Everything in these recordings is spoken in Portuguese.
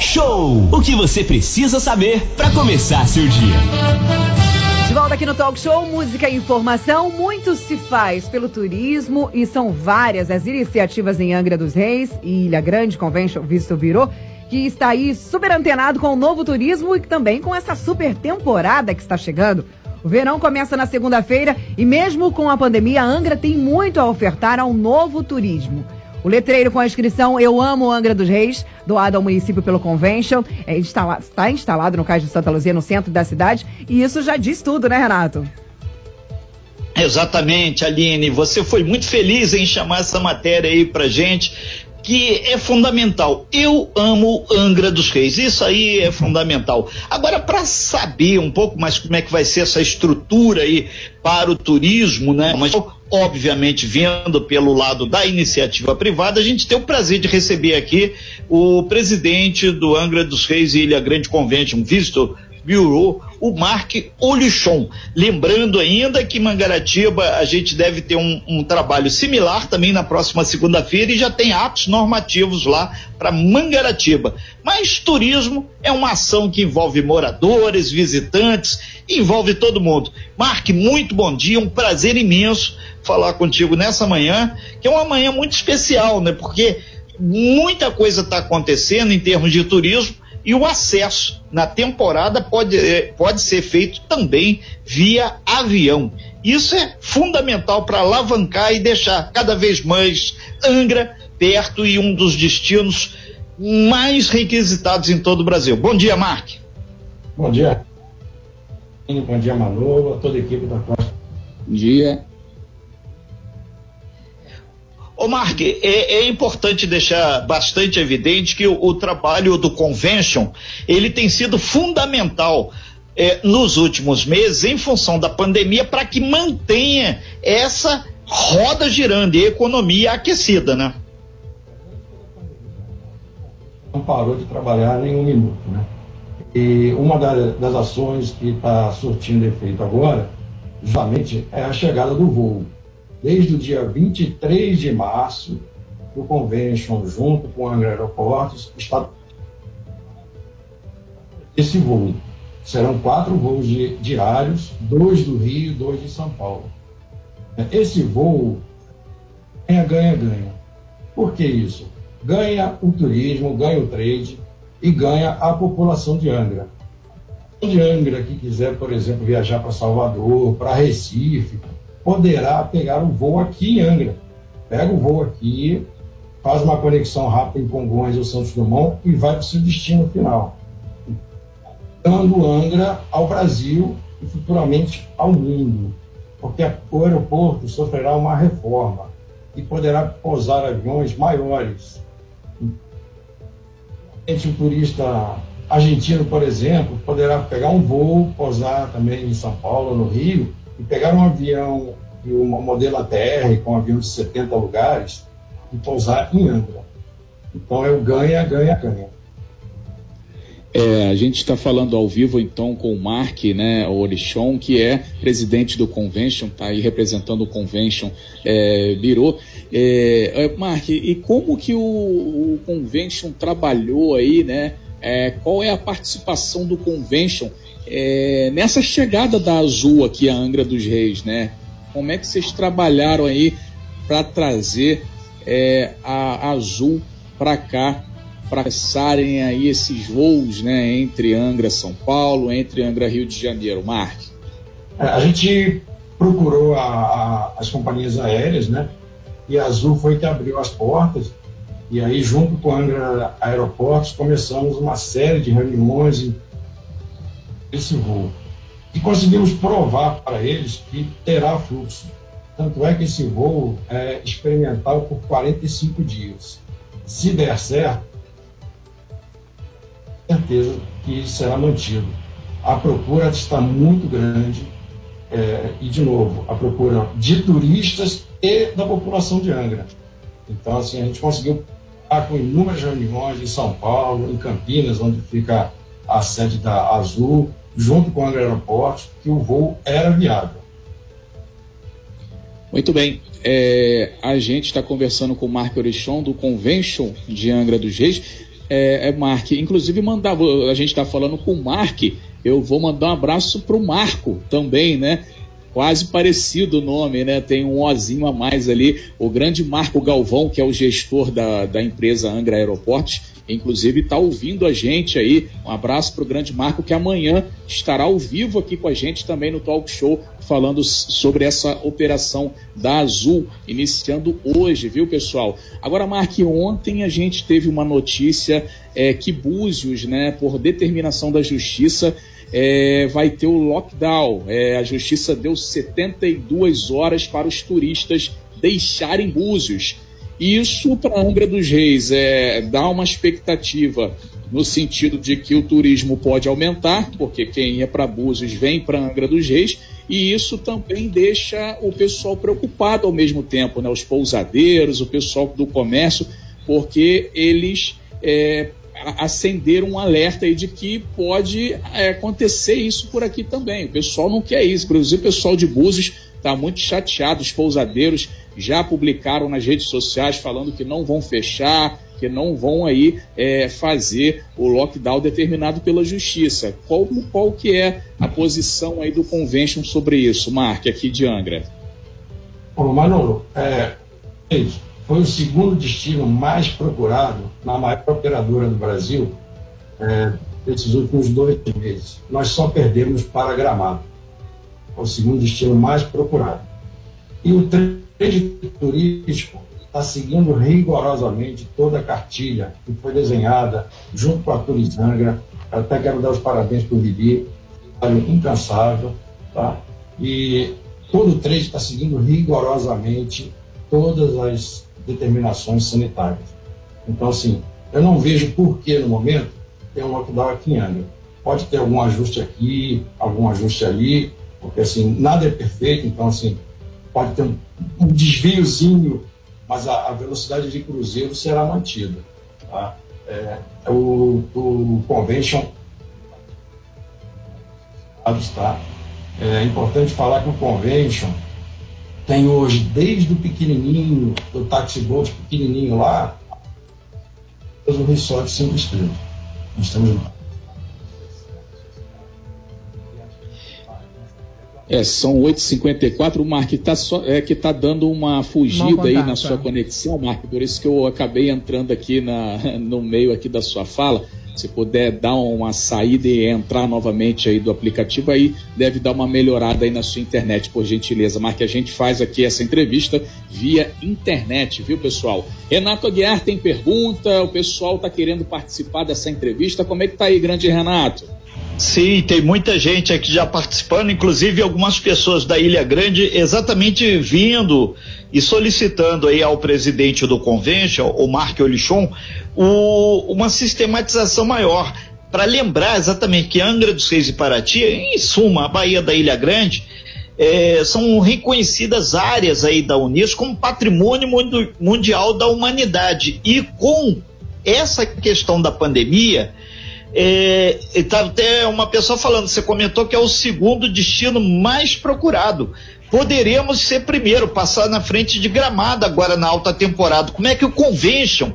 Show. O que você precisa saber para começar seu dia. De volta aqui no Talk Show, música e informação. Muito se faz pelo turismo e são várias as iniciativas em Angra dos Reis e Ilha Grande Convention Visto Virou, que está aí super antenado com o novo turismo e também com essa super temporada que está chegando. O verão começa na segunda-feira e mesmo com a pandemia, a Angra tem muito a ofertar ao novo turismo. O letreiro com a inscrição Eu Amo Angra dos Reis, doado ao município pelo Convention, é está instalado no Cais de Santa Luzia, no centro da cidade, e isso já diz tudo, né, Renato? Exatamente, Aline. Você foi muito feliz em chamar essa matéria aí pra gente que é fundamental. Eu amo Angra dos Reis, isso aí é fundamental. Agora, para saber um pouco mais como é que vai ser essa estrutura aí para o turismo, né? Mas obviamente vendo pelo lado da iniciativa privada, a gente tem o prazer de receber aqui o presidente do Angra dos Reis e Ilha Grande Convention, visto Bureau, o Mark Olichon. Lembrando ainda que Mangaratiba a gente deve ter um, um trabalho similar também na próxima segunda-feira e já tem atos normativos lá para Mangaratiba. Mas turismo é uma ação que envolve moradores, visitantes, envolve todo mundo. Mark, muito bom dia, um prazer imenso falar contigo nessa manhã, que é uma manhã muito especial, né? Porque muita coisa está acontecendo em termos de turismo e o acesso na temporada pode, eh, pode ser feito também via avião. Isso é fundamental para alavancar e deixar cada vez mais Angra perto e um dos destinos mais requisitados em todo o Brasil. Bom dia, Mark. Bom dia. Bom dia, Manu, a toda a equipe da Costa. Bom dia. Ô Mark, é, é, importante deixar bastante evidente que o, o, trabalho do Convention ele tem sido fundamental é, nos últimos meses em função da pandemia para que mantenha essa roda girando e economia aquecida, né? Não parou de trabalhar nem um minuto, né? E uma das ações que está surtindo efeito agora, justamente, é a chegada do voo desde o dia 23 de março, o Convention, junto com a Angra Aeroportos, está esse voo. Serão quatro voos diários, dois do Rio, dois de São Paulo. Esse voo ganha, ganha, ganha. Por que isso? Ganha o turismo, ganha o trade e ganha a população de Angra. De Angra que quiser, por exemplo, viajar para Salvador, para Recife, poderá pegar o voo aqui em Angra. Pega o voo aqui, faz uma conexão rápida em Congonhas ou Santos Dumont e vai para o seu destino final. Dando Angra ao Brasil e futuramente ao mundo, porque o aeroporto sofrerá uma reforma e poderá pousar aviões maiores. O turista argentino, por exemplo, poderá pegar um voo, pousar também em São Paulo, no Rio, e pegar um avião e um modelo ATR com um avião de 70 lugares e pousar em Angra. Então é o ganha, ganha, ganha. É, a gente está falando ao vivo então com o Mark, né, Orichon, que é presidente do Convention, está aí representando o Convention é, Biro. É, é, Mark, e como que o, o Convention trabalhou aí, né? É, qual é a participação do Convention é, nessa chegada da Azul aqui a Angra dos Reis, né? Como é que vocês trabalharam aí para trazer é, a Azul para cá, para começarem aí esses voos, né? Entre Angra São Paulo, entre Angra Rio de Janeiro, Mark? É, a gente procurou a, a, as companhias aéreas, né? E a Azul foi que abriu as portas. E aí, junto com a Angra Aeroportos, começamos uma série de reuniões esse voo. E conseguimos provar para eles que terá fluxo. Tanto é que esse voo é experimental por 45 dias. Se der certo, certeza que será mantido. A procura está muito grande é, e, de novo, a procura de turistas e da população de Angra. Então, assim, a gente conseguiu estar com inúmeras reuniões em São Paulo, em Campinas, onde fica a sede da Azul, junto com o aeroporto, que o voo era viável. Muito bem. É, a gente está conversando com o Marco Orichon, do Convention de Angra dos Reis. é, é Mark. Inclusive, mandar, a gente está falando com o Mark, eu vou mandar um abraço para o Marco também, né? Quase parecido o nome, né? Tem um ozinho a mais ali. O grande Marco Galvão, que é o gestor da, da empresa Angra Aeroportos, inclusive está ouvindo a gente aí. Um abraço para o grande Marco, que amanhã estará ao vivo aqui com a gente também no Talk Show, falando sobre essa operação da Azul, iniciando hoje, viu, pessoal? Agora, Mark, ontem a gente teve uma notícia é, que Búzios, né, por determinação da Justiça, é, vai ter o lockdown. É, a Justiça deu 72 horas para os turistas deixarem Búzios. Isso para Angra dos Reis é, dá uma expectativa no sentido de que o turismo pode aumentar, porque quem ia para Búzios vem para Angra dos Reis, e isso também deixa o pessoal preocupado ao mesmo tempo, né? os pousadeiros, o pessoal do comércio, porque eles é, acenderam um alerta aí de que pode é, acontecer isso por aqui também. O pessoal não quer isso, inclusive o pessoal de Búzios está muito chateado, os pousadeiros já publicaram nas redes sociais falando que não vão fechar, que não vão aí é, fazer o lockdown determinado pela justiça. Qual, qual que é a posição aí do convention sobre isso, Mark, aqui de Angra? Bom, Manolo, é, foi o segundo destino mais procurado na maior operadora do Brasil é, nesses últimos dois meses. Nós só perdemos para Gramado. É o segundo destino mais procurado. E o rede turístico está seguindo rigorosamente toda a cartilha que foi desenhada junto com a Turizangra. Até quero dar os parabéns para o Vivi, trabalho incansável, tá? E todo o trade está seguindo rigorosamente todas as determinações sanitárias. Então, assim, eu não vejo por que no momento ter um lockdown aqui em Angra. Pode ter algum ajuste aqui, algum ajuste ali, porque assim, nada é perfeito, então assim, pode ter um, um desviozinho, mas a, a, velocidade de cruzeiro será mantida. Tá? É, o, o convention tá? É importante falar que o convention tem hoje, desde o pequenininho, do taxi boat pequenininho lá, o resort cinco estrelas. Nós temos É, são 8h54. O Mark está é, que tá dando uma fugida aí na sua conexão, Mark, por isso que eu acabei entrando aqui na, no meio aqui da sua fala. Se puder dar uma saída e entrar novamente aí do aplicativo, aí deve dar uma melhorada aí na sua internet, por gentileza. Mark, a gente faz aqui essa entrevista via internet, viu, pessoal? Renato Aguiar tem pergunta, o pessoal está querendo participar dessa entrevista. Como é que tá aí, grande Renato? Sim, tem muita gente aqui já participando, inclusive algumas pessoas da Ilha Grande exatamente vindo e solicitando aí ao presidente do convention, o Mark Olichon, o, uma sistematização maior. Para lembrar exatamente que Angra dos Reis e Paraty, em suma, a Baía da Ilha Grande, é, são reconhecidas áreas aí da Unesco como patrimônio mundial da humanidade. E com essa questão da pandemia é, tá até uma pessoa falando, você comentou que é o segundo destino mais procurado. Poderíamos ser primeiro, passar na frente de Gramado agora na alta temporada. Como é que o Convention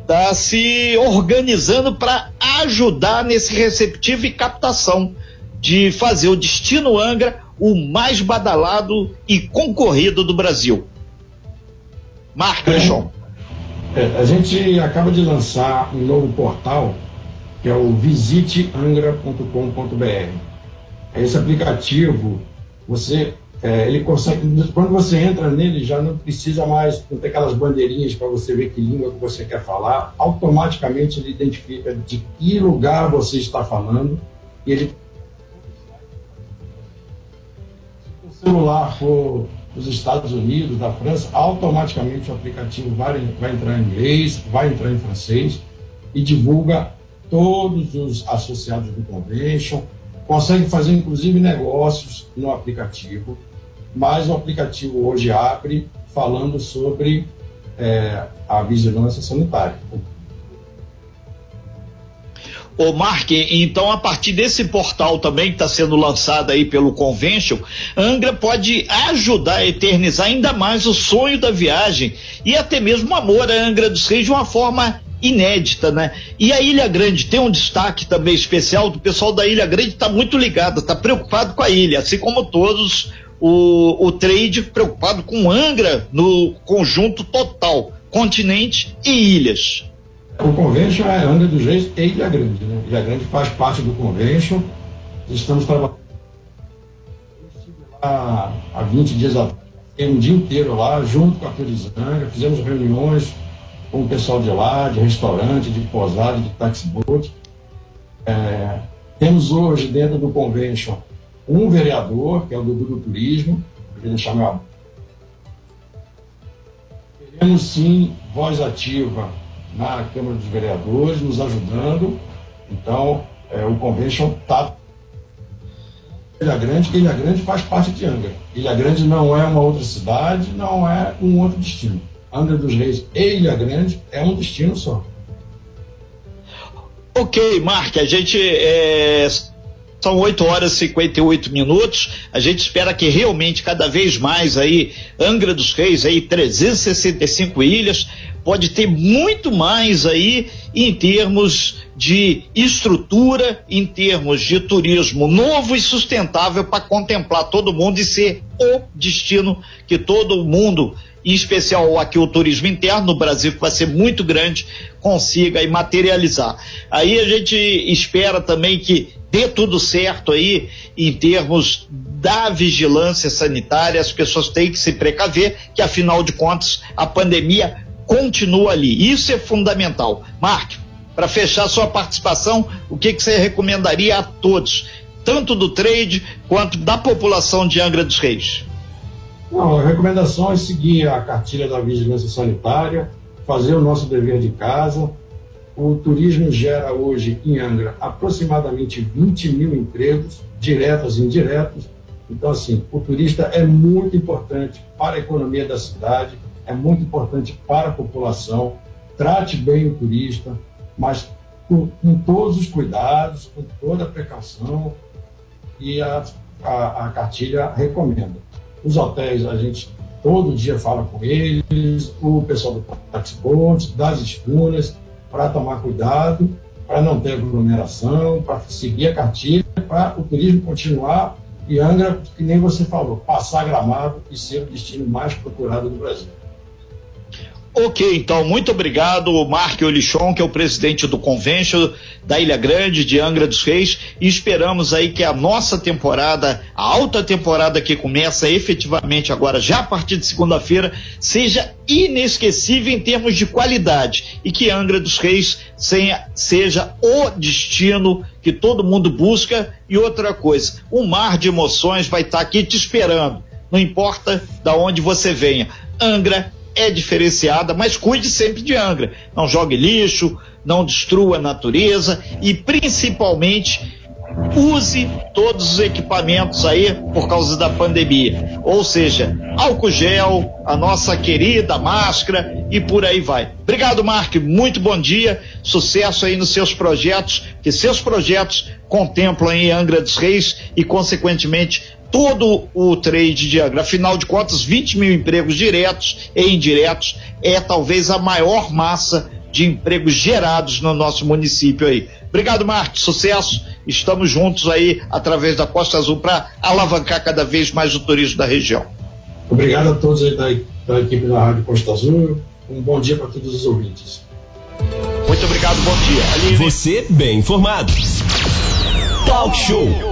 está se organizando para ajudar nesse receptivo e captação de fazer o destino Angra o mais badalado e concorrido do Brasil? Marca, é, é, a gente acaba de lançar um novo portal que é o visiteangra.com.br. Esse aplicativo, você, é, ele consegue, quando você entra nele, já não precisa mais ter aquelas bandeirinhas para você ver que língua que você quer falar. Automaticamente ele identifica de que lugar você está falando e ele se o celular for dos Estados Unidos, da França, automaticamente o aplicativo vai, vai entrar em inglês, vai entrar em francês e divulga todos os associados do convention, conseguem fazer inclusive negócios no aplicativo, mas o aplicativo hoje abre falando sobre é, a vigilância sanitária. Ô Mark, então a partir desse portal também que está sendo lançado aí pelo Convention, Angra pode ajudar a eternizar ainda mais o sonho da viagem e até mesmo o amor a Angra dos Reis de uma forma inédita, né? E a Ilha Grande tem um destaque também especial, o pessoal da Ilha Grande está muito ligado, está preocupado com a ilha, assim como todos o, o trade preocupado com Angra no conjunto total, continente e ilhas. O convention é Angra dos Reis e Ilha Grande, né? Ilha Grande faz parte do convention, estamos trabalhando lá há 20 dias atrás, um dia inteiro lá, junto com a Turizanga, fizemos reuniões com o pessoal de lá, de restaurante, de posada, de taxi boat. É, temos hoje dentro do convention um vereador, que é o Dudu do Turismo, queria deixar meu Teremos sim voz ativa na Câmara dos Vereadores, nos ajudando. Então, é, o convention está. Ilha Grande, Ilha Grande faz parte de Angra. Ilha Grande não é uma outra cidade, não é um outro destino. Angra dos Reis e Ilha Grande é um destino só. Ok, Mark, a gente é, são 8 horas e 58 minutos. A gente espera que realmente cada vez mais aí, Angra dos Reis, aí 365 ilhas, pode ter muito mais aí em termos de estrutura, em termos de turismo novo e sustentável para contemplar todo mundo e ser o destino que todo mundo em especial aqui o turismo interno no Brasil, que vai ser muito grande, consiga aí materializar. Aí a gente espera também que dê tudo certo aí em termos da vigilância sanitária, as pessoas têm que se precaver, que afinal de contas a pandemia continua ali. Isso é fundamental. Mark, para fechar sua participação, o que, que você recomendaria a todos, tanto do trade quanto da população de Angra dos Reis? Não, a recomendação é seguir a cartilha da vigilância sanitária, fazer o nosso dever de casa. O turismo gera hoje em Angra aproximadamente 20 mil empregos, diretos e indiretos. Então, assim, o turista é muito importante para a economia da cidade, é muito importante para a população. Trate bem o turista, mas com, com todos os cuidados, com toda a precaução, e a, a, a cartilha recomenda. Os hotéis, a gente todo dia fala com eles, o pessoal do taxi boats, das escunas, para tomar cuidado, para não ter aglomeração, para seguir a cartilha, para o turismo continuar e Angra, que nem você falou, passar gramado e ser o destino mais procurado do Brasil. Ok, então, muito obrigado, Mark Olichon, que é o presidente do Convention da Ilha Grande, de Angra dos Reis, e esperamos aí que a nossa temporada, a alta temporada que começa efetivamente agora, já a partir de segunda-feira, seja inesquecível em termos de qualidade e que Angra dos Reis seja o destino que todo mundo busca. E outra coisa, um mar de emoções vai estar aqui te esperando, não importa da onde você venha. Angra é diferenciada, mas cuide sempre de Angra. Não jogue lixo, não destrua a natureza e principalmente use todos os equipamentos aí por causa da pandemia. Ou seja, álcool gel, a nossa querida máscara e por aí vai. Obrigado, Mark. Muito bom dia. Sucesso aí nos seus projetos, que seus projetos contemplam aí Angra dos Reis e, consequentemente, todo o trade de Angra. Afinal de contas, 20 mil empregos diretos e indiretos é talvez a maior massa de empregos gerados no nosso município aí. Obrigado, Marcos. Sucesso. Estamos juntos aí através da Costa Azul para alavancar cada vez mais o turismo da região. Obrigado a todos aí da, da equipe da Rádio Costa Azul. Um bom dia para todos os ouvintes. Muito obrigado, bom dia. Aline. Você bem informado. Talk Show.